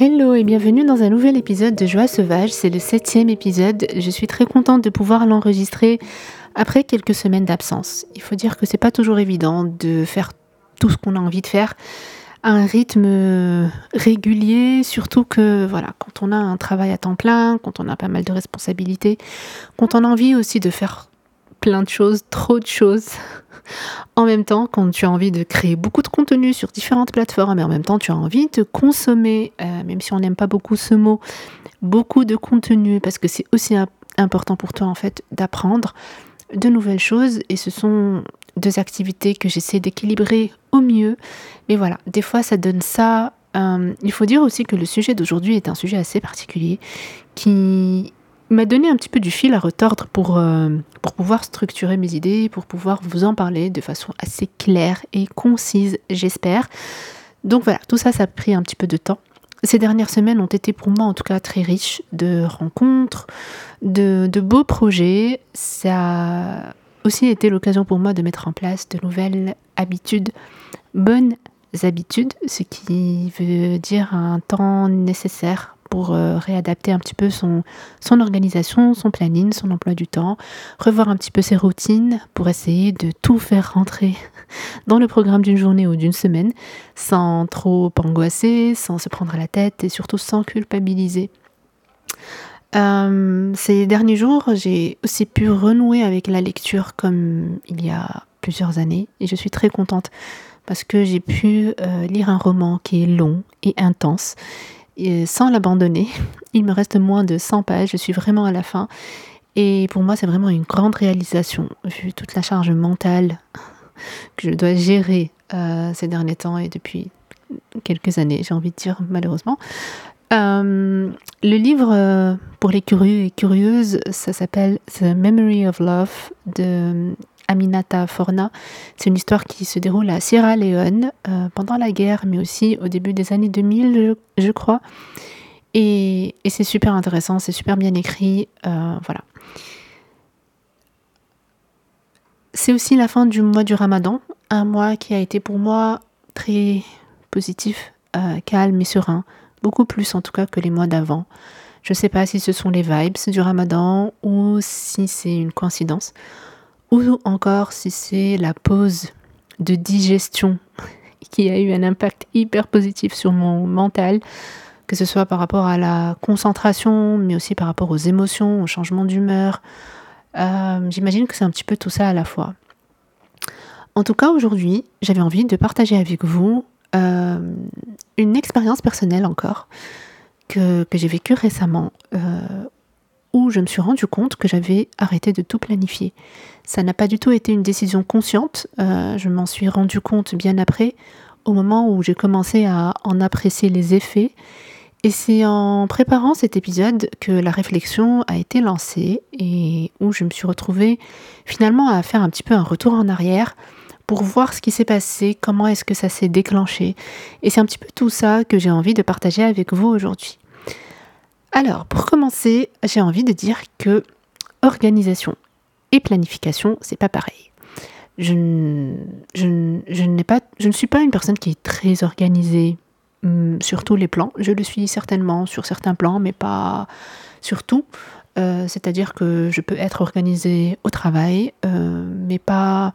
Hello et bienvenue dans un nouvel épisode de Joie Sauvage. C'est le septième épisode. Je suis très contente de pouvoir l'enregistrer après quelques semaines d'absence. Il faut dire que c'est pas toujours évident de faire tout ce qu'on a envie de faire à un rythme régulier, surtout que voilà, quand on a un travail à temps plein, quand on a pas mal de responsabilités, quand on a envie aussi de faire plein de choses, trop de choses, en même temps, quand tu as envie de créer beaucoup de contenu sur différentes plateformes, mais en même temps, tu as envie de consommer, euh, même si on n'aime pas beaucoup ce mot, beaucoup de contenu, parce que c'est aussi important pour toi, en fait, d'apprendre de nouvelles choses. Et ce sont deux activités que j'essaie d'équilibrer au mieux. Mais voilà, des fois, ça donne ça. Euh, il faut dire aussi que le sujet d'aujourd'hui est un sujet assez particulier qui m'a donné un petit peu du fil à retordre pour, euh, pour pouvoir structurer mes idées, pour pouvoir vous en parler de façon assez claire et concise, j'espère. Donc voilà, tout ça, ça a pris un petit peu de temps. Ces dernières semaines ont été pour moi en tout cas très riches de rencontres, de, de beaux projets. Ça a aussi été l'occasion pour moi de mettre en place de nouvelles habitudes, bonnes habitudes, ce qui veut dire un temps nécessaire pour euh, réadapter un petit peu son, son organisation, son planning, son emploi du temps, revoir un petit peu ses routines pour essayer de tout faire rentrer dans le programme d'une journée ou d'une semaine sans trop angoisser, sans se prendre à la tête et surtout sans culpabiliser. Euh, ces derniers jours, j'ai aussi pu renouer avec la lecture comme il y a plusieurs années et je suis très contente parce que j'ai pu euh, lire un roman qui est long et intense sans l'abandonner. Il me reste moins de 100 pages, je suis vraiment à la fin. Et pour moi, c'est vraiment une grande réalisation, vu toute la charge mentale que je dois gérer euh, ces derniers temps et depuis quelques années, j'ai envie de dire, malheureusement. Euh, le livre euh, pour les curieux et curieuses, ça s'appelle The Memory of Love de Aminata Forna. C'est une histoire qui se déroule à Sierra Leone euh, pendant la guerre, mais aussi au début des années 2000, je, crois. Et, c'est super intéressant, c'est super bien écrit. Euh, voilà. C'est aussi la fin du mois du ramadan, un mois qui a été pour moi très positif, euh, calme et serein, beaucoup plus en tout cas que les mois d'avant. Je ne sais pas si ce sont les vibes du ramadan ou si c'est une coïncidence ou encore si c'est la pause de digestion qui a eu un impact hyper positif sur mon mental, que ce soit par rapport à la concentration, mais aussi par rapport aux émotions, au changement d'humeur. Euh, j'imagine que c'est un petit peu tout ça à la fois. En tout cas, aujourd'hui, j'avais envie de partager avec vous euh, une expérience personnelle encore que, j'ai vécue récemment, euh, je me suis rendu compte que j'avais arrêté de tout planifier. Ça n'a pas du tout été une décision consciente, euh, je m'en suis rendu compte bien après, au moment où j'ai commencé à en apprécier les effets. Et c'est en préparant cet épisode que la réflexion a été lancée et où je me suis retrouvée finalement à faire un petit peu un retour en arrière pour voir ce qui s'est passé, comment est-ce que ça s'est déclenché. Et c'est un petit peu tout ça que j'ai envie de partager avec vous aujourd'hui. Alors, pour commencer, j'ai envie de dire que organisation et planification, c'est pas pareil. Je, ne suis pas une personne qui est très organisée hum, sur tous les plans. Je le suis certainement sur certains plans, mais pas sur tout. Euh, c'est-à-dire que je peux être organisée au travail, euh, mais pas.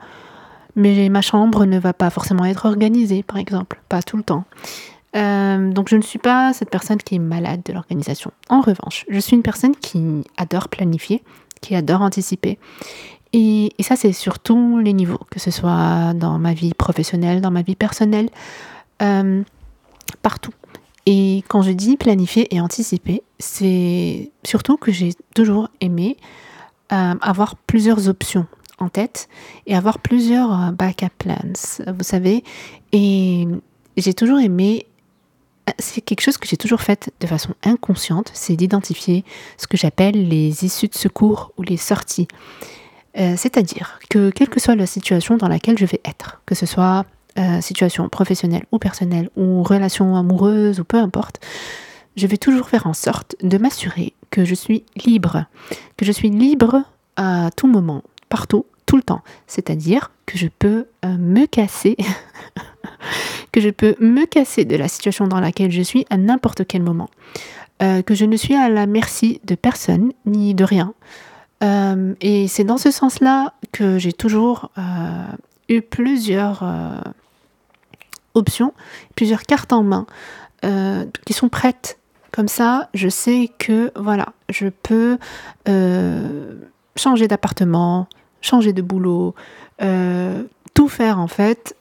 Mais ma chambre ne va pas forcément être organisée, par exemple, pas tout le temps. Euh, donc je ne suis pas cette personne qui est malade de l'organisation. En revanche, je suis une personne qui adore planifier, qui adore anticiper. Et, ça, c'est sur tous les niveaux, que ce soit dans ma vie professionnelle, dans ma vie personnelle, euh, partout. Et quand je dis planifier et anticiper, c'est surtout que j'ai toujours aimé euh, avoir plusieurs options en tête et avoir plusieurs backup plans, vous savez. Et j'ai toujours aimé c'est quelque chose que j'ai toujours fait de façon inconsciente, c'est d'identifier ce que j'appelle les issues de secours ou les sorties. Euh, c'est-à-dire que quelle que soit la situation dans laquelle je vais être, que ce soit euh, situation professionnelle ou personnelle ou relation amoureuse ou peu importe, je vais toujours faire en sorte de m'assurer que je suis libre, que je suis libre à tout moment, partout, tout le temps. C'est-à-dire que je peux euh, me casser que je peux me casser de la situation dans laquelle je suis à n'importe quel moment, euh, que je ne suis à la merci de personne ni de rien. Euh, et c'est dans ce sens-là que j'ai toujours euh, eu plusieurs options, plusieurs cartes en main qui sont prêtes. Comme ça, je sais que voilà, je peux changer d'appartement, changer de boulot, tout faire en fait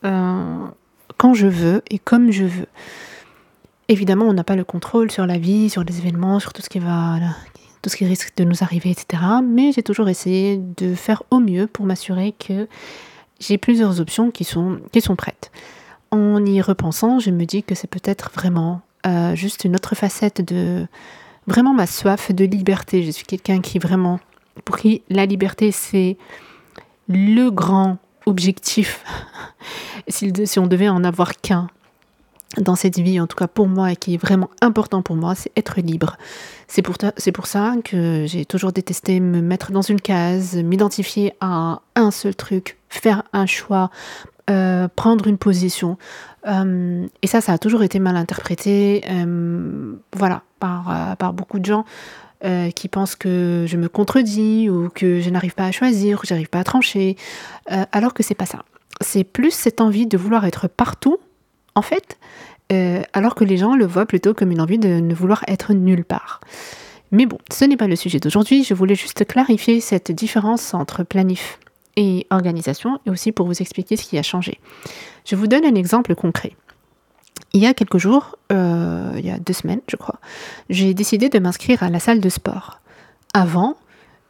quand je veux et comme je veux. Évidemment, on n'a pas le contrôle sur la vie, sur les événements, sur tout ce qui va, tout ce qui risque de nous arriver, etc. Mais j'ai toujours essayé de faire au mieux pour m'assurer que j'ai plusieurs options qui sont, qui sont prêtes. En y repensant, je me dis que c'est peut-être vraiment euh, juste une autre facette de vraiment ma soif de liberté. Je suis quelqu'un qui vraiment, pour qui la liberté, c'est le grand objectif, si, on devait en avoir qu'un dans cette vie, en tout cas pour moi, et qui est vraiment important pour moi, c'est être libre. C'est pour, pour ça que j'ai toujours détesté me mettre dans une case, m'identifier à un seul truc, faire un choix, euh, prendre une position. Euh, et ça, ça a toujours été mal interprété, euh, voilà, par, par beaucoup de gens. Euh, qui pensent que je me contredis ou que je n'arrive pas à choisir que j'arrive pas à trancher, euh, alors que c'est pas ça. C'est plus cette envie de vouloir être partout, en fait, euh, alors que les gens le voient plutôt comme une envie de ne vouloir être nulle part. Mais bon, ce n'est pas le sujet d'aujourd'hui, je voulais juste clarifier cette différence entre planif et organisation et aussi pour vous expliquer ce qui a changé. Je vous donne un exemple concret. Il y a quelques jours, euh, il y a deux semaines je crois, j'ai décidé de m'inscrire à la salle de sport. Avant,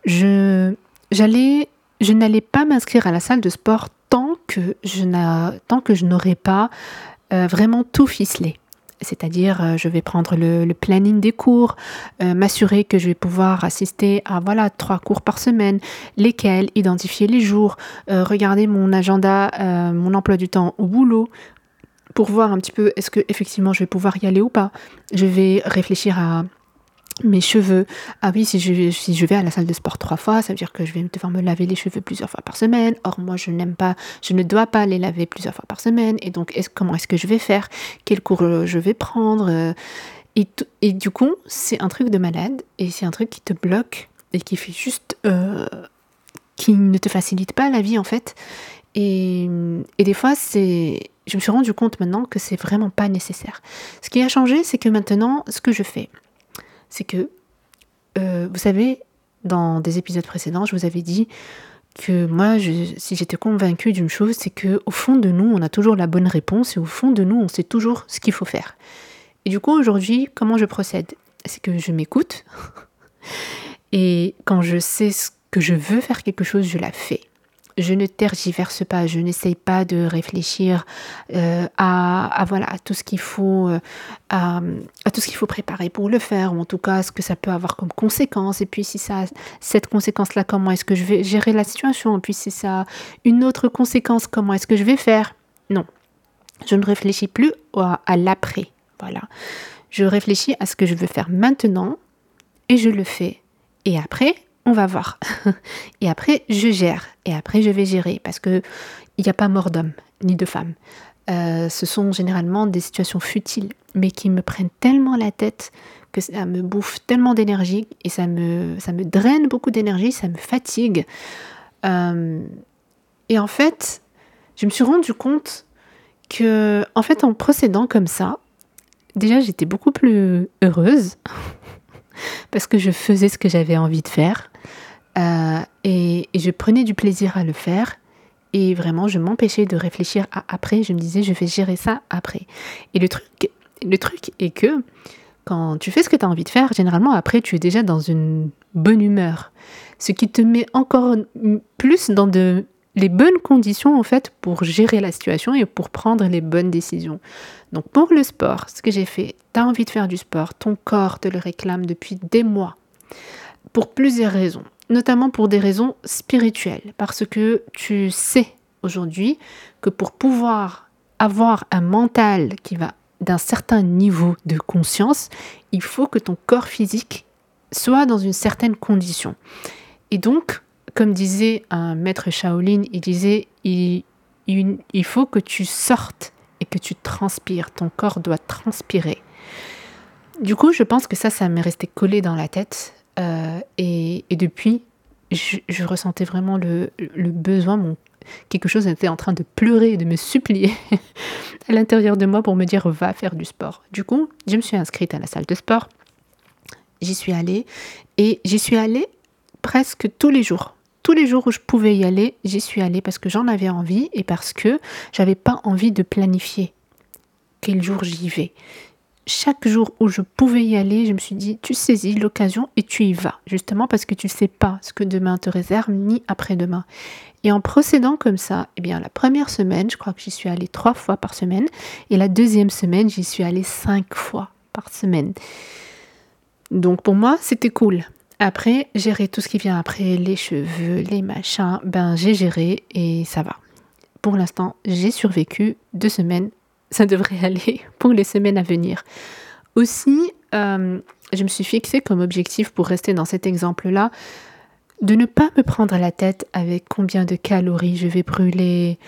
je, n'allais pas m'inscrire à la salle de sport tant que je, je n'aurais pas euh, vraiment tout ficelé. C'est-à-dire, euh, je vais prendre le, planning des cours, m'assurer que je vais pouvoir assister à voilà trois cours par semaine, lesquels, identifier les jours, regarder mon agenda, mon emploi du temps au boulot, pour voir un petit peu est-ce que effectivement je vais pouvoir y aller ou pas. Je vais réfléchir à mes cheveux. Ah oui, si je, vais, si je vais à la salle de sport trois fois, ça veut dire que je vais devoir me laver les cheveux plusieurs fois par semaine. Or, moi, je n'aime pas, je ne dois pas les laver plusieurs fois par semaine. Et donc, comment est-ce que je vais faire? Quel cours euh, je vais prendre? Euh, et, et, du coup, c'est un truc de malade et c'est un truc qui te bloque et qui fait juste. Euh, qui ne te facilite pas la vie en fait. Et, et des fois, c'est je me suis rendu compte maintenant que c'est vraiment pas nécessaire. Ce qui a changé, c'est que maintenant, ce que je fais, c'est que, euh, vous savez, dans des épisodes précédents, je vous avais dit que moi, si j'étais convaincue d'une chose, c'est que au fond de nous, on a toujours la bonne réponse et au fond de nous, on sait toujours ce qu'il faut faire. Et du coup, aujourd'hui, comment je procède? C'est que je m'écoute et quand je sais que je veux faire quelque chose, je la fais je ne tergiverse pas, je n'essaye pas de réfléchir euh, à, voilà à tout ce qu'il faut euh, à, tout ce qu'il faut préparer pour le faire ou en tout cas ce que ça peut avoir comme conséquence. Et puis si ça cette conséquence là comment est-ce que je vais gérer la situation? Et puis si ça a une autre conséquence comment est-ce que je vais faire? Non. Je ne réfléchis plus à, à l'après. Voilà. Je réfléchis à ce que je veux faire maintenant et je le fais. Et après on va voir. et après, je gère. Et après, je vais gérer. Parce qu'il n'y a pas mort d'homme, ni de femme. Euh, ce sont généralement des situations futiles, mais qui me prennent tellement la tête que ça me bouffe tellement d'énergie et ça me, draine beaucoup d'énergie, ça me fatigue. Euh, et en fait, je me suis rendu compte que, en fait, en procédant comme ça, déjà, j'étais beaucoup plus heureuse parce que je faisais ce que j'avais envie de faire. Euh, et, je prenais du plaisir à le faire. Et vraiment, je m'empêchais de réfléchir à après. Je me disais, je vais gérer ça après. Et le truc, le truc est que quand tu fais ce que tu as envie de faire, généralement après, tu es déjà dans une bonne humeur. Ce qui te met encore plus dans de, les bonnes conditions en fait pour gérer la situation et pour prendre les bonnes décisions. Donc pour le sport, ce que j'ai fait, tu as envie de faire du sport, ton corps te le réclame depuis des mois, pour plusieurs raisons, notamment pour des raisons spirituelles, parce que tu sais aujourd'hui que pour pouvoir avoir un mental qui va d'un certain niveau de conscience, il faut que ton corps physique soit dans une certaine condition. Et donc, comme disait un maître Shaolin, il disait il, il, faut que tu sortes et que tu transpires, ton corps doit transpirer. Du coup, je pense que ça, ça m'est resté collé dans la tête. Euh, et, depuis, je, ressentais vraiment le, besoin, mon, quelque chose était en train de pleurer, de me supplier à l'intérieur de moi pour me dire va faire du sport. Du coup, je me suis inscrite à la salle de sport. J'y suis allée et j'y suis allée presque tous les jours. Tous les jours où je pouvais y aller, j'y suis allée parce que j'en avais envie et parce que j'avais pas envie de planifier quel jour j'y vais chaque jour où je pouvais y aller, je me suis dit, tu saisis l'occasion et tu y vas, justement parce que tu ne sais pas ce que demain te réserve, ni après-demain. Et en procédant comme ça, eh bien, la première semaine, je crois que j'y suis allée trois fois par semaine, et la deuxième semaine, j'y suis allée cinq fois par semaine. Donc pour moi, c'était cool. Après, gérer tout ce qui vient après, les cheveux, les machins, ben j'ai géré et ça va. Pour l'instant, j'ai survécu deux semaines ça devrait aller pour les semaines à venir. Aussi, euh, je me suis fixé comme objectif pour rester dans cet exemple-là de ne pas me prendre la tête avec combien de calories je vais brûler,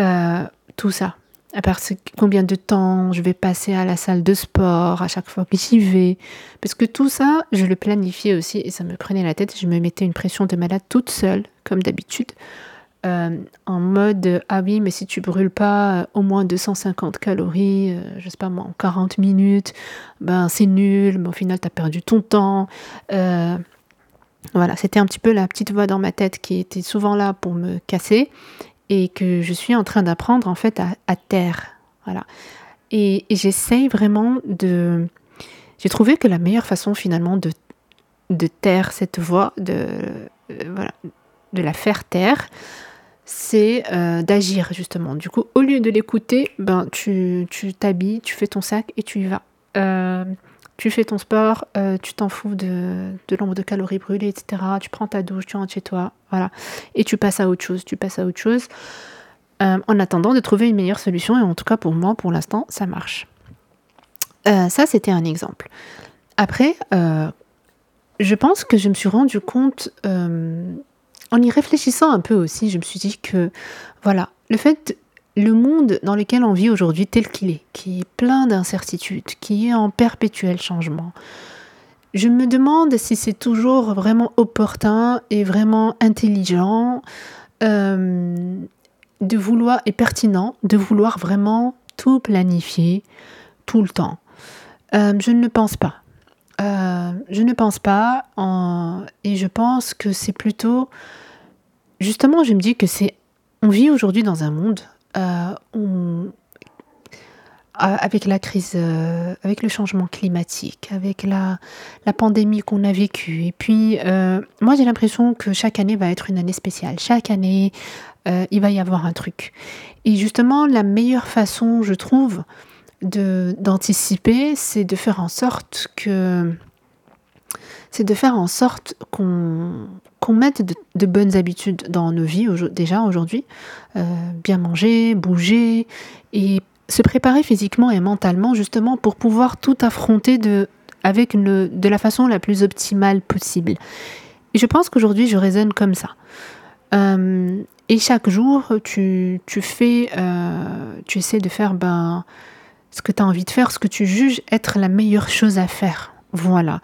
euh, tout ça. À part combien de temps je vais passer à la salle de sport à chaque fois que j'y vais. Parce que tout ça, je le planifiais aussi et ça me prenait la tête. Je me mettais une pression de malade toute seule, comme d'habitude. Euh, en mode ah oui mais si tu brûles pas euh, au moins 250 calories euh, je sais pas moi en 40 minutes ben c'est nul mais au final tu as perdu ton temps voilà c'était un petit peu la petite voix dans ma tête qui était souvent là pour me casser et que je suis en train d'apprendre en fait à, taire voilà et, j'essaye vraiment de j'ai trouvé que la meilleure façon finalement de de taire cette voix de voilà de la faire taire c'est euh, d'agir justement. Du coup, au lieu de l'écouter, ben, tu t'habilles, tu, fais ton sac et tu y vas. Euh, tu fais ton sport, euh, tu t'en fous de, de l'ombre de calories brûlées, etc. Tu prends ta douche, tu rentres chez toi, voilà. Et tu passes à autre chose, tu passes à autre chose. en attendant de trouver une meilleure solution, et en tout cas pour moi, pour l'instant, ça marche. ça, c'était un exemple. Après, je pense que je me suis rendu compte en y réfléchissant un peu aussi, je me suis dit que, voilà, le fait, le monde dans lequel on vit aujourd'hui tel qu'il est, qui est plein d'incertitudes, qui est en perpétuel changement, je me demande si c'est toujours vraiment opportun et vraiment intelligent euh, de vouloir, et pertinent, de vouloir vraiment tout planifier tout le temps. Euh, je ne le pense pas. Euh, je ne pense pas, et je pense que c'est plutôt, justement, je me dis que c'est, on vit aujourd'hui dans un monde euh, euh, avec la crise, avec le changement climatique, avec la, la pandémie qu'on a vécue. Et puis, moi, j'ai l'impression que chaque année va être une année spéciale. Chaque année, il va y avoir un truc. Et justement, la meilleure façon, je trouve, d'anticiper, c'est de faire en sorte que c'est de faire en sorte qu'on qu'on mette de, bonnes habitudes dans nos vies déjà aujourd'hui, euh, bien manger, bouger et se préparer physiquement et mentalement justement pour pouvoir tout affronter de, avec de la façon la plus optimale possible. Et je pense qu'aujourd'hui je raisonne comme ça. Euh, et chaque jour, tu, tu fais, euh, tu essaies de faire ben, ce que tu as envie de faire, ce que tu juges être la meilleure chose à faire. Voilà.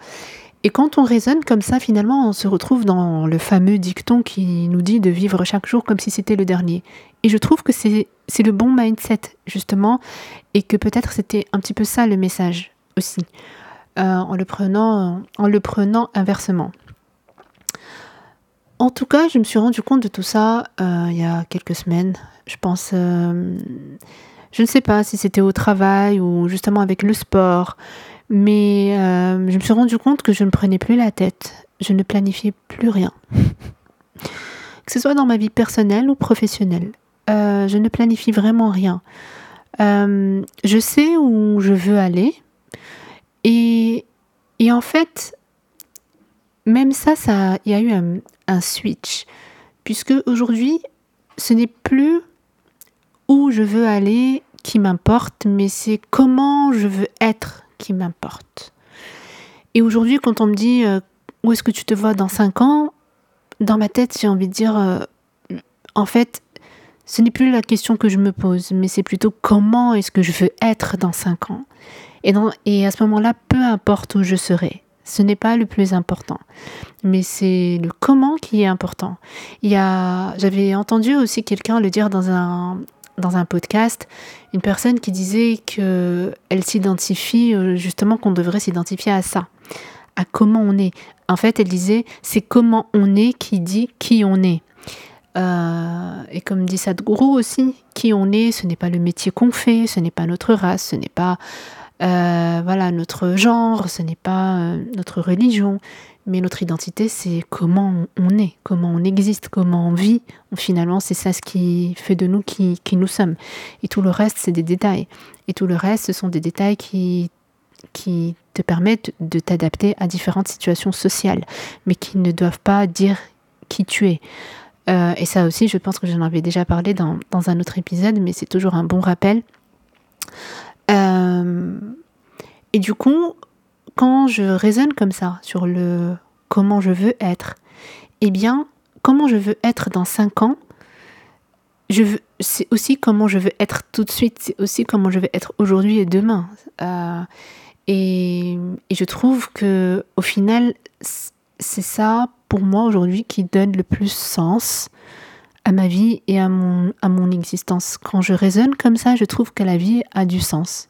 Et quand on raisonne comme ça, finalement, on se retrouve dans le fameux dicton qui nous dit de vivre chaque jour comme si c'était le dernier. Et je trouve que c'est le bon mindset, justement, et que peut-être c'était un petit peu ça le message aussi, euh, en, le prenant, inversement. En tout cas, je me suis rendu compte de tout ça euh, il y a quelques semaines. Je pense... Euh, je ne sais pas si c'était au travail ou justement avec le sport, mais euh, je me suis rendu compte que je ne prenais plus la tête, je ne planifiais plus rien. que ce soit dans ma vie personnelle ou professionnelle. Euh, je ne planifie vraiment rien. Euh, je sais où je veux aller. Et, et en fait, même ça, ça, il y a eu un, un switch. Puisque aujourd'hui, ce n'est plus où je veux aller qui m'importe, mais c'est comment je veux être qui m'importe. Et aujourd'hui, quand on me dit euh, où est-ce que tu te vois dans 5 ans, dans ma tête, j'ai envie de dire, euh, en fait, ce n'est plus la question que je me pose, mais c'est plutôt comment est-ce que je veux être dans 5 ans. Et, à ce moment-là, peu importe où je serai, ce n'est pas le plus important, mais c'est le comment qui est important. J'avais entendu aussi quelqu'un le dire dans un dans un podcast, une personne qui disait que elle s'identifie euh, justement qu'on devrait s'identifier à ça, à comment on est. En fait, elle disait c'est comment on est qui dit qui on est. Euh, et comme dit Sadhguru aussi, qui on est, ce n'est pas le métier qu'on fait, ce n'est pas notre race, ce n'est pas euh, voilà notre genre, ce n'est pas notre religion, mais notre identité, c'est comment on est, comment on existe, comment on vit. Finalement, c'est ça ce qui fait de nous qui, qui nous sommes. Et tout le reste, c'est des détails. Et tout le reste, ce sont des détails qui qui te permettent de t'adapter à différentes situations sociales, mais qui ne doivent pas dire qui tu es. Euh, et ça aussi, je pense que j'en avais déjà parlé dans, dans, un autre épisode, mais c'est toujours un bon rappel. Euh, et du coup, quand je raisonne comme ça sur le comment je veux être, eh bien, comment je veux être dans 5 ans, c'est aussi comment je veux être tout de suite, c'est aussi comment je veux être aujourd'hui et demain. Euh, et, je trouve que au final, c'est ça pour moi aujourd'hui qui donne le plus sens à ma vie et à mon, à mon existence. Quand je raisonne comme ça, je trouve que la vie a du sens,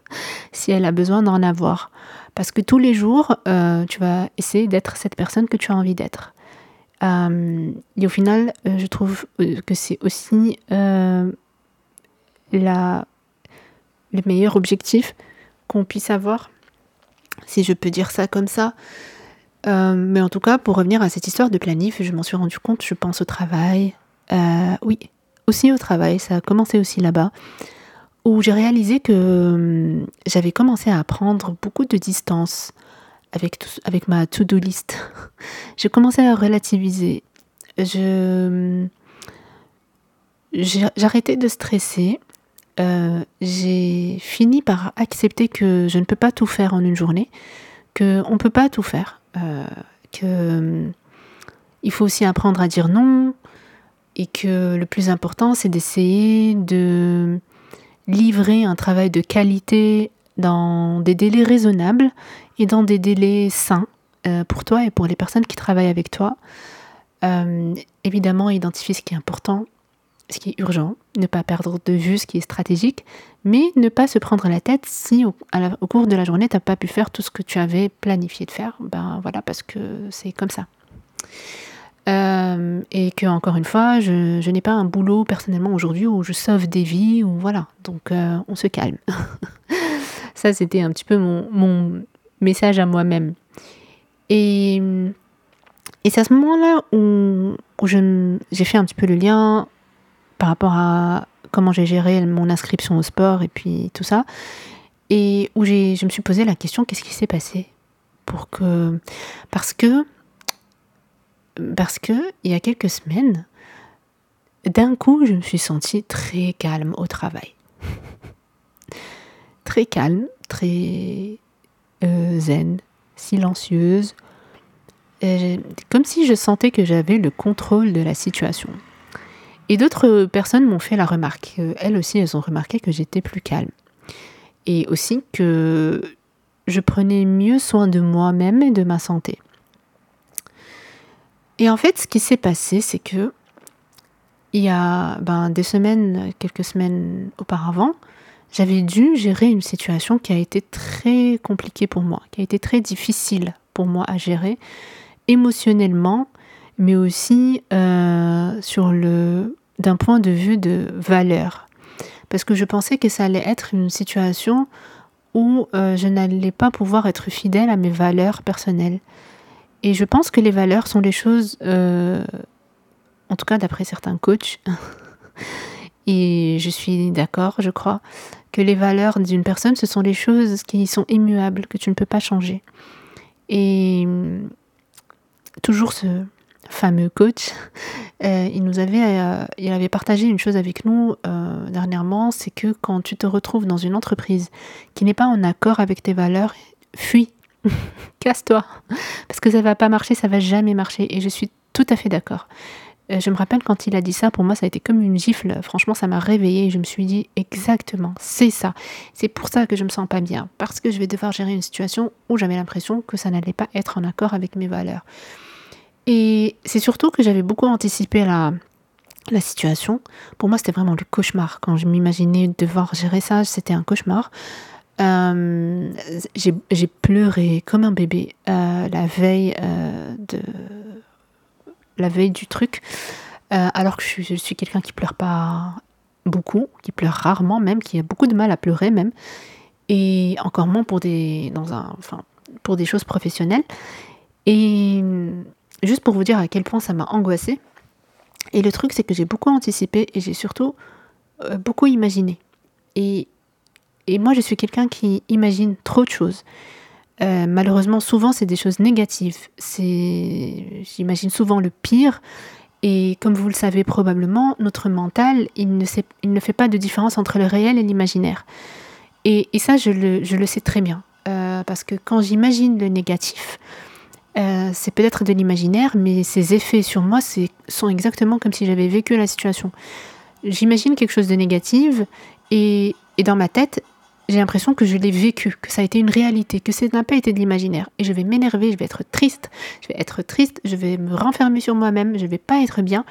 si elle a besoin d'en avoir. Parce que tous les jours, euh, tu vas essayer d'être cette personne que tu as envie d'être. Euh, et au final, euh, je trouve que c'est aussi la, le meilleur objectif qu'on puisse avoir, si je peux dire ça comme ça. Mais en tout cas, pour revenir à cette histoire de planif, je m'en suis rendu compte, je pense au travail. Oui, aussi au travail, ça a commencé aussi là-bas, où j'ai réalisé que hum, j'avais commencé à prendre beaucoup de distance avec, ma to-do list. j'ai commencé à relativiser. Hum, j'arrêtais de stresser. Euh, j'ai fini par accepter que je ne peux pas tout faire en une journée, qu'on ne peut pas tout faire euh, que il faut aussi apprendre à dire non et que le plus important c'est d'essayer de livrer un travail de qualité dans des délais raisonnables et dans des délais sains euh, pour toi et pour les personnes qui travaillent avec toi. évidemment, identifier ce qui est important, ce qui est urgent, ne pas perdre de vue ce qui est stratégique, mais ne pas se prendre la tête si au, cours de la journée tu n'as pas pu faire tout ce que tu avais planifié de faire. Ben voilà, parce que c'est comme ça. Euh, et que encore une fois, je, n'ai pas un boulot personnellement aujourd'hui où je sauve des vies ou voilà. Donc euh, on se calme. ça c'était un petit peu mon, message à moi-même. Et, c'est à ce moment-là où, où j'ai fait un petit peu le lien par rapport à comment j'ai géré mon inscription au sport et puis tout ça. Et où je me suis posé la question qu'est-ce qui s'est passé pour que parce que parce que il y a quelques semaines d'un coup je me suis sentie très calme au travail très calme très euh, zen silencieuse comme si je sentais que j'avais le contrôle de la situation et d'autres personnes m'ont fait la remarque. Elles aussi, elles ont remarqué que j'étais plus calme. Et aussi que je prenais mieux soin de moi-même et de ma santé. Et en fait, ce qui s'est passé, c'est que il y a ben, des semaines, quelques semaines auparavant, j'avais dû gérer une situation qui a été très compliquée pour moi, qui a été très difficile pour moi à gérer émotionnellement, mais aussi euh, d'un point de vue de valeur. Parce que je pensais que ça allait être une situation où euh, je n'allais pas pouvoir être fidèle à mes valeurs personnelles. Et je pense que les valeurs sont les choses, euh, en tout cas d'après certains coachs, et je suis d'accord, je crois, que les valeurs d'une personne, ce sont les choses qui sont immuables, que tu ne peux pas changer. Et toujours ce, fameux coach, euh, il nous avait, euh, il avait partagé une chose avec nous dernièrement, c'est que quand tu te retrouves dans une entreprise qui n'est pas en accord avec tes valeurs, fuis, casse-toi, que ça va pas marcher, ça va jamais marcher. Et je suis tout à fait d'accord. Euh, je me rappelle quand il a dit ça, pour moi ça a été comme une gifle. Franchement, ça m'a réveillée. Je me suis dit exactement, c'est ça. C'est pour ça que je me sens pas bien, parce que je vais devoir gérer une situation où j'avais l'impression que ça n'allait pas être en accord avec mes valeurs. Et c'est surtout que j'avais beaucoup anticipé la, la situation. Pour moi, c'était vraiment le cauchemar. Quand je m'imaginais devoir gérer ça, c'était un cauchemar. Euh, j'ai pleuré comme un bébé euh, la veille euh, de la veille du truc, alors que je, suis quelqu'un qui pleure pas beaucoup, qui pleure rarement même, qui a beaucoup de mal à pleurer même, et encore moins pour des dans un enfin pour des choses professionnelles. Et juste pour vous dire à quel point ça m'a angoissée. Et le truc, c'est que j'ai beaucoup anticipé et j'ai surtout beaucoup imaginé. Et et moi, je suis quelqu'un qui imagine trop de choses. Euh, malheureusement, souvent, c'est des choses négatives. J'imagine souvent le pire. Et comme vous le savez probablement, notre mental, il ne, fait pas de différence entre le réel et l'imaginaire. Et, ça, je le, sais très bien. Euh, parce que quand j'imagine le négatif, euh, c'est peut-être de l'imaginaire, mais ses effets sur moi sont exactement comme si j'avais vécu la situation. J'imagine quelque chose de négatif et dans ma tête, j'ai l'impression que je l'ai vécu, que ça a été une réalité, que ça n'a pas été de l'imaginaire. Et je vais m'énerver, je vais être triste, je vais être triste, je vais me renfermer sur moi-même, je vais pas être bien.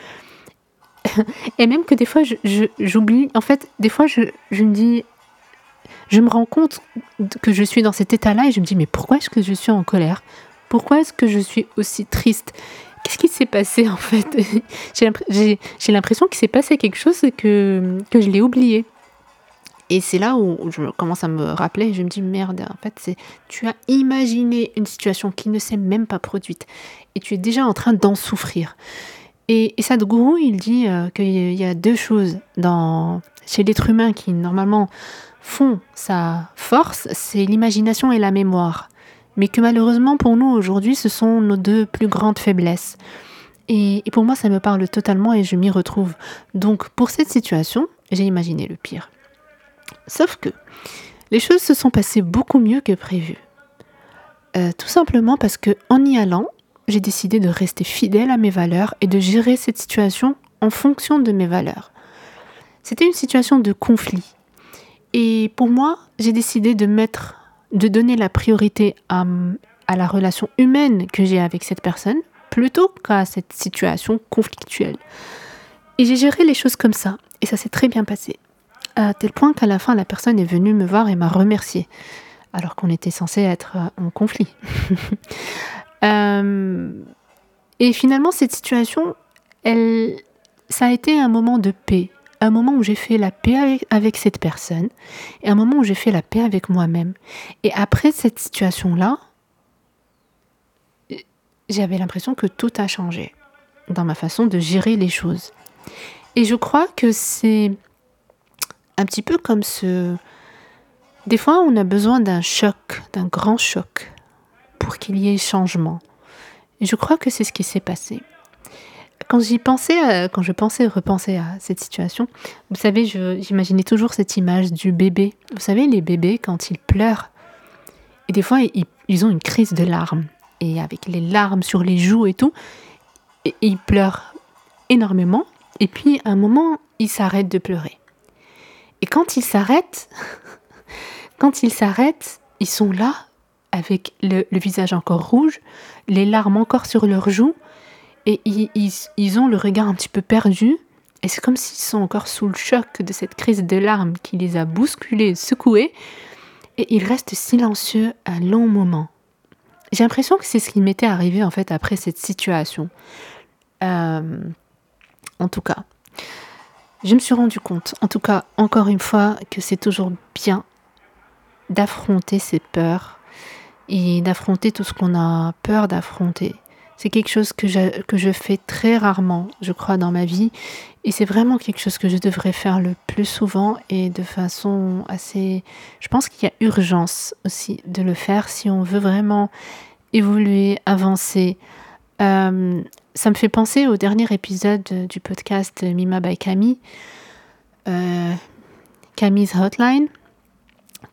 Et même que des fois, j'oublie, en fait, des fois, je, je, me dis, je me rends compte que je suis dans cet état-là et je me dis, mais pourquoi est-ce que je suis en colère? Pourquoi est-ce que je suis aussi triste? Qu'est-ce qui s'est passé en fait? J'ai l'impression qu'il s'est passé quelque chose que, que je l'ai oublié. Et c'est là où je commence à me rappeler, je me dis merde, en fait, c'est tu as imaginé une situation qui ne s'est même pas produite et tu es déjà en train d'en souffrir. Et, et Sadhguru, il dit euh, qu'il y a deux choses chez l'être humain qui normalement font sa force, c'est l'imagination et la mémoire. Mais que malheureusement pour nous aujourd'hui, ce sont nos deux plus grandes faiblesses. et pour moi, ça me parle totalement et je m'y retrouve. Donc pour cette situation, j'ai imaginé le pire. Sauf que les choses se sont passées beaucoup mieux que prévu. Euh, tout simplement parce que en y allant, j'ai décidé de rester fidèle à mes valeurs et de gérer cette situation en fonction de mes valeurs. C'était une situation de conflit. Et pour moi, j'ai décidé de mettre, de donner la priorité à, à la relation humaine que j'ai avec cette personne plutôt qu'à cette situation conflictuelle. Et j'ai géré les choses comme ça. Et ça s'est très bien passé à tel point qu'à la fin, la personne est venue me voir et m'a remercié, alors qu'on était censé être euh, en conflit. Euh, et finalement, cette situation, elle, ça a été un moment de paix, un moment où j'ai fait la paix avec, avec cette personne, et un moment où j'ai fait la paix avec moi-même. Et après cette situation-là, j'avais l'impression que tout a changé dans ma façon de gérer les choses. Et je crois que c'est un petit peu comme ce... Des fois, on a besoin d'un choc, d'un grand choc, pour qu'il y ait changement. Et je crois que c'est ce qui s'est passé. Quand j'y pensais, quand je pensais repenser à cette situation, vous savez, j'imaginais toujours cette image du bébé. Vous savez, les bébés, quand ils pleurent, et des fois, ils, ils ont une crise de larmes. Et avec les larmes sur les joues et tout, ils pleurent énormément. Et puis, à un moment, ils s'arrêtent de pleurer. Et quand ils s'arrêtent, quand ils s'arrêtent, ils sont là avec le, visage encore rouge, les larmes encore sur leurs joues, et ils, ont le regard un petit peu perdu. Et c'est comme s'ils sont encore sous le choc de cette crise de larmes qui les a bousculés, secoués. Et ils restent silencieux un long moment. J'ai l'impression que c'est ce qui m'était arrivé en fait après cette situation. Euh, en tout cas je me suis rendu compte, en tout cas encore une fois, que c'est toujours bien d'affronter ses peurs et d'affronter tout ce qu'on a peur d'affronter. C'est quelque chose que que je fais très rarement, je crois, dans ma vie. Et c'est vraiment quelque chose que je devrais faire le plus souvent et de façon assez... Je pense qu'il y a urgence aussi de le faire si on veut vraiment évoluer, avancer. Euh, ça me fait penser au dernier épisode du podcast Mima by Camille, euh, Camille's Hotline,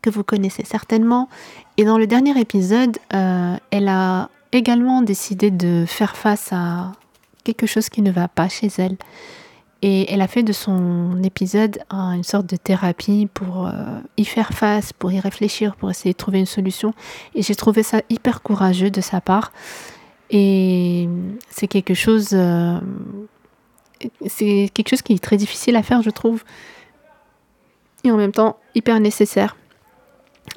que vous connaissez certainement. Et dans le dernier épisode, euh, elle a également décidé de faire face à quelque chose qui ne va pas chez elle. Et elle a fait de son épisode une sorte de thérapie pour euh, y faire face, pour y réfléchir, pour essayer de trouver une solution. Et j'ai trouvé ça hyper courageux de sa part. Et c'est quelque chose, euh, c'est quelque chose qui est très difficile à faire, je trouve. Et en même temps, hyper nécessaire.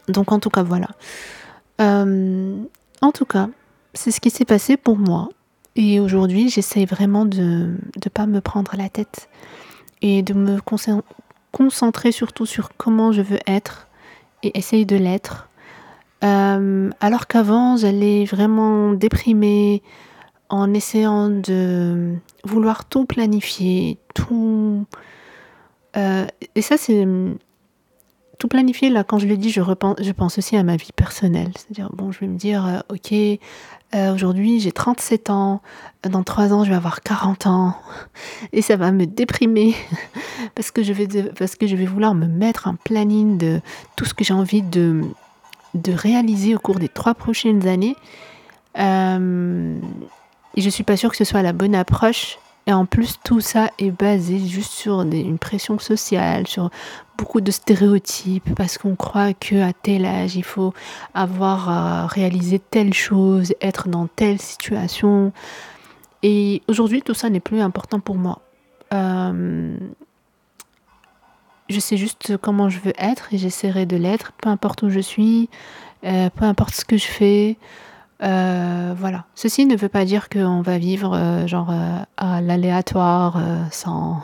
Donc en tout cas, voilà. Euh, en tout cas, c'est ce qui s'est passé pour moi. Et aujourd'hui, j'essaie vraiment de ne pas me prendre la tête et de me concentrer surtout sur comment je veux être et essayer de l'être. Euh, alors qu'avant, j'allais vraiment déprimer en essayant de vouloir tout planifier, tout... Euh, et ça, c'est tout planifier, là, quand je le dis, je, repense, je pense aussi à ma vie personnelle. C'est-à-dire, bon, je vais me dire, euh, ok, aujourd'hui j'ai 37 ans, dans 3 ans je vais avoir 40 ans, et ça va me déprimer, parce que, je vais parce que je vais vouloir me mettre un planning de tout ce que j'ai envie de, de réaliser au cours des 3 prochaines années. Euh, et je suis pas sûre que ce soit la bonne approche et en plus, tout ça est basé juste sur une pression sociale, sur beaucoup de stéréotypes, parce qu'on croit qu'à tel âge, il faut avoir réalisé telle chose, être dans telle situation. Et aujourd'hui, tout ça n'est plus important pour moi. Euh, je sais juste comment je veux être et j'essaierai de l'être, peu importe où je suis, euh, peu importe ce que je fais. Euh, voilà. Ceci ne veut pas dire qu'on va vivre euh, genre à l'aléatoire, sans,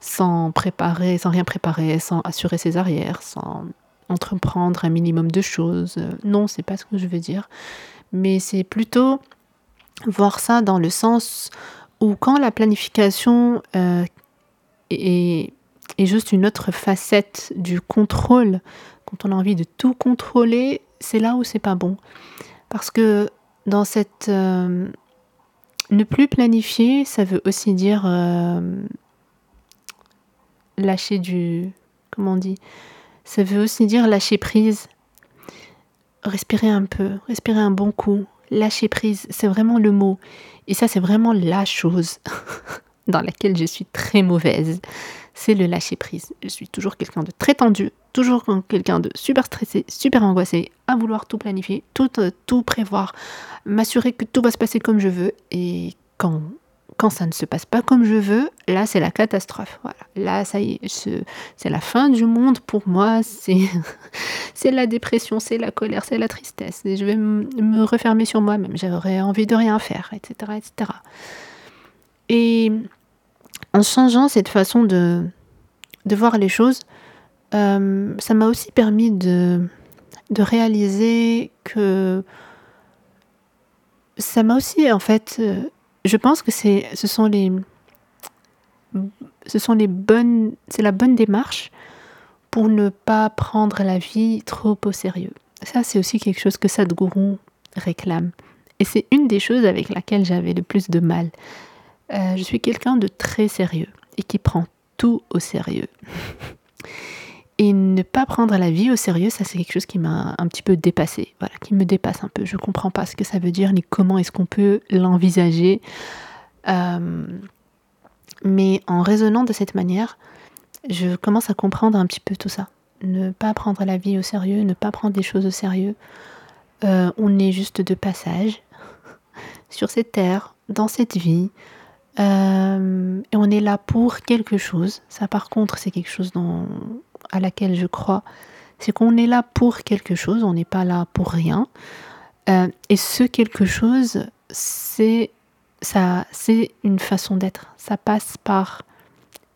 sans préparer, sans rien préparer, sans assurer ses arrières, sans entreprendre un minimum de choses. non, c'est pas ce que je veux dire. Mais c'est plutôt voir ça dans le sens où quand la planification est, est juste une autre facette du contrôle, quand on a envie de tout contrôler, c'est là où c'est pas bon. Parce que dans cette... Euh, ne plus planifier, ça veut aussi dire euh, lâcher du... Comment on dit? Ça veut aussi dire lâcher prise. Respirer un peu, respirer un bon coup. Lâcher prise, c'est vraiment le mot. Et ça, c'est vraiment la chose dans laquelle je suis très mauvaise c'est le lâcher prise. Je suis toujours quelqu'un de très tendu, toujours quelqu'un de super stressé, super angoissé, à vouloir tout planifier, tout, euh, tout prévoir, m'assurer que tout va se passer comme je veux. Et quand, quand ça ne se passe pas comme je veux, là c'est la catastrophe. Voilà. Là, ça y est, c'est la fin du monde pour moi. C'est, la dépression, c'est la colère, c'est la tristesse. Et je vais me refermer sur moi-même. J'aurais envie de rien faire, etc., etc. Et en changeant cette façon de, voir les choses, euh, ça m'a aussi permis de, de réaliser que ça m'a aussi, en fait, euh, je pense que c'est, ce sont les, ce sont les bonnes, c'est la bonne démarche pour ne pas prendre la vie trop au sérieux. Ça, c'est aussi quelque chose que Sadhguru réclame. Et c'est une des choses avec laquelle j'avais le plus de mal. Euh, je suis quelqu'un de très sérieux et qui prend tout au sérieux. et ne pas prendre la vie au sérieux, ça c'est quelque chose qui m'a un petit peu dépassé, voilà, qui me dépasse un peu. Je ne comprends pas ce que ça veut dire ni comment est-ce qu'on peut l'envisager. Euh, mais en raisonnant de cette manière, je commence à comprendre un petit peu tout ça. Ne pas prendre la vie au sérieux, ne pas prendre les choses au sérieux. Euh, on est juste de passage sur cette terre, dans cette vie. Euh, et on est là pour quelque chose. Ça, par contre, c'est quelque chose à laquelle je crois. C'est qu'on est là pour quelque chose, on n'est pas là pour rien. Euh, et ce quelque chose, c'est ça, c'est une façon d'être. Ça passe par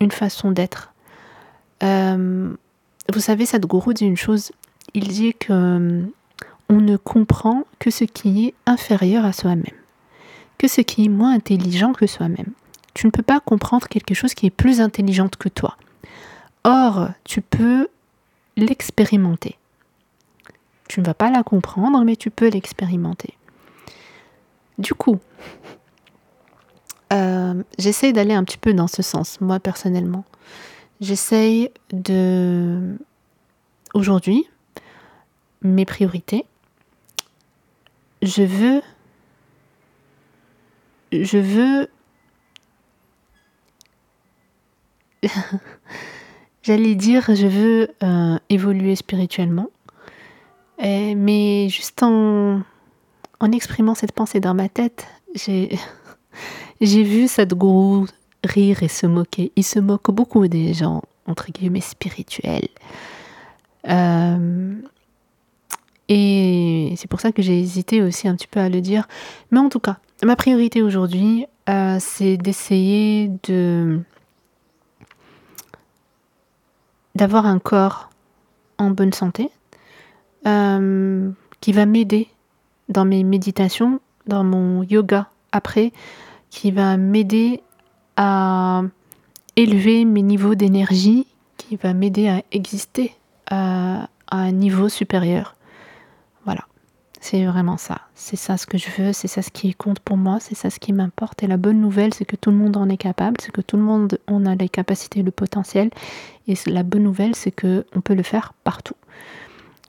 une façon d'être. Euh, vous savez, Sadhguru dit une chose. Il dit que on ne comprend que ce qui est inférieur à soi-même que ce qui est moins intelligent que soi-même. Tu ne peux pas comprendre quelque chose qui est plus intelligente que toi. Or, tu peux l'expérimenter. Tu ne vas pas la comprendre, mais tu peux l'expérimenter. Du coup, euh, j'essaye d'aller un petit peu dans ce sens, moi personnellement. J'essaye de... Aujourd'hui, mes priorités, je veux je veux... J'allais dire, je veux euh, évoluer spirituellement, mais juste en, exprimant cette pensée dans ma tête, j'ai vu Sadhguru rire et se moquer. Il se moque beaucoup des gens, entre guillemets, spirituels. Euh, et c'est pour ça que j'ai hésité aussi un petit peu à le dire. Mais en tout cas, ma priorité aujourd'hui, euh, c'est d'essayer de d'avoir un corps en bonne santé euh, qui va m'aider dans mes méditations, dans mon yoga après, qui va m'aider à élever mes niveaux d'énergie, qui va m'aider à exister à, un niveau supérieur. C'est vraiment ça. C'est ça ce que je veux, c'est ça ce qui compte pour moi, c'est ça ce qui m'importe. Et la bonne nouvelle, c'est que tout le monde en est capable, c'est que tout le monde on a les capacités, le potentiel. Et la bonne nouvelle, c'est que on peut le faire partout.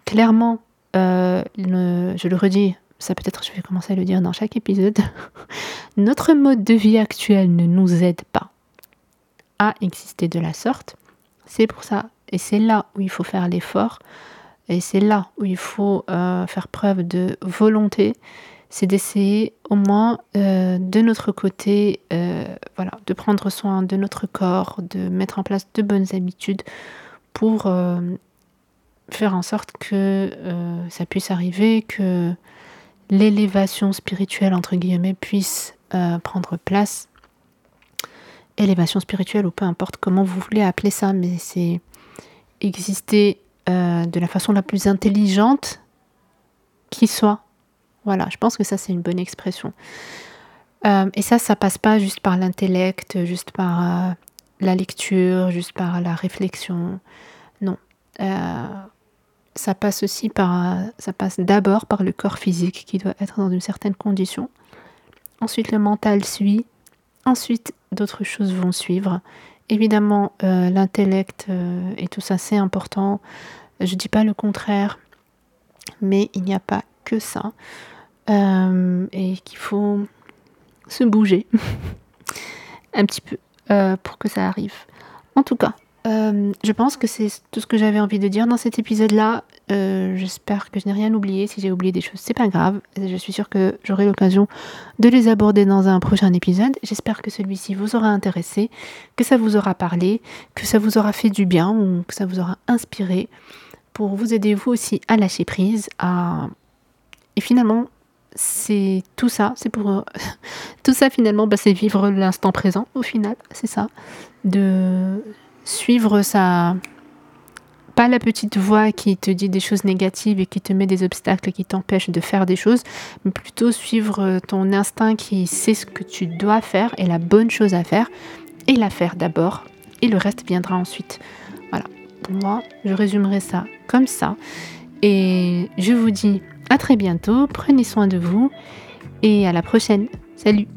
Clairement, euh, je le redis, ça peut-être je vais commencer à le dire dans chaque épisode, notre mode de vie actuel ne nous aide pas à exister de la sorte. C'est pour ça, et c'est là où il faut faire l'effort, et c'est là où il faut euh, faire preuve de volonté, c'est d'essayer au moins euh, de notre côté, euh, voilà, de prendre soin de notre corps, de mettre en place de bonnes habitudes pour faire en sorte que ça puisse arriver, que l'élévation spirituelle, entre guillemets, puisse prendre place. Élévation spirituelle, ou peu importe comment vous voulez appeler ça, mais c'est exister euh, de la façon la plus intelligente qui soit. Voilà, je pense que ça c'est une bonne expression. Euh, et ça, ça passe pas juste par l'intellect, juste par la lecture, juste par la réflexion. Non ça passe aussi par, ça passe d'abord par le corps physique qui doit être dans une certaine condition. Ensuite, le mental suit. Ensuite, d'autres choses vont suivre. Évidemment, euh, l'intellect euh, et tout ça, c'est important. Je ne dis pas le contraire, mais il n'y a pas que ça. Euh, et qu'il faut se bouger un petit peu pour que ça arrive. En tout cas, euh, je pense que c'est tout ce que j'avais envie de dire dans cet épisode-là. Euh, j'espère que je n'ai rien oublié. Si j'ai oublié des choses, c'est pas grave. Je suis sûre que j'aurai l'occasion de les aborder dans un prochain épisode. J'espère que celui-ci vous aura intéressé, que ça vous aura parlé, que ça vous aura fait du bien ou que ça vous aura inspiré pour vous aider vous aussi à lâcher prise. Et finalement, c'est tout ça. C'est pour tout ça finalement, bah, c'est vivre l'instant présent. Au final, c'est ça. Suivre sa pas la petite voix qui te dit des choses négatives et qui te met des obstacles qui t'empêchent de faire des choses, mais plutôt suivre ton instinct qui sait ce que tu dois faire et la bonne chose à faire et la faire d'abord et le reste viendra ensuite. Voilà, pour moi, je résumerai ça comme ça et je vous dis à très bientôt, prenez soin de vous et à la prochaine. Salut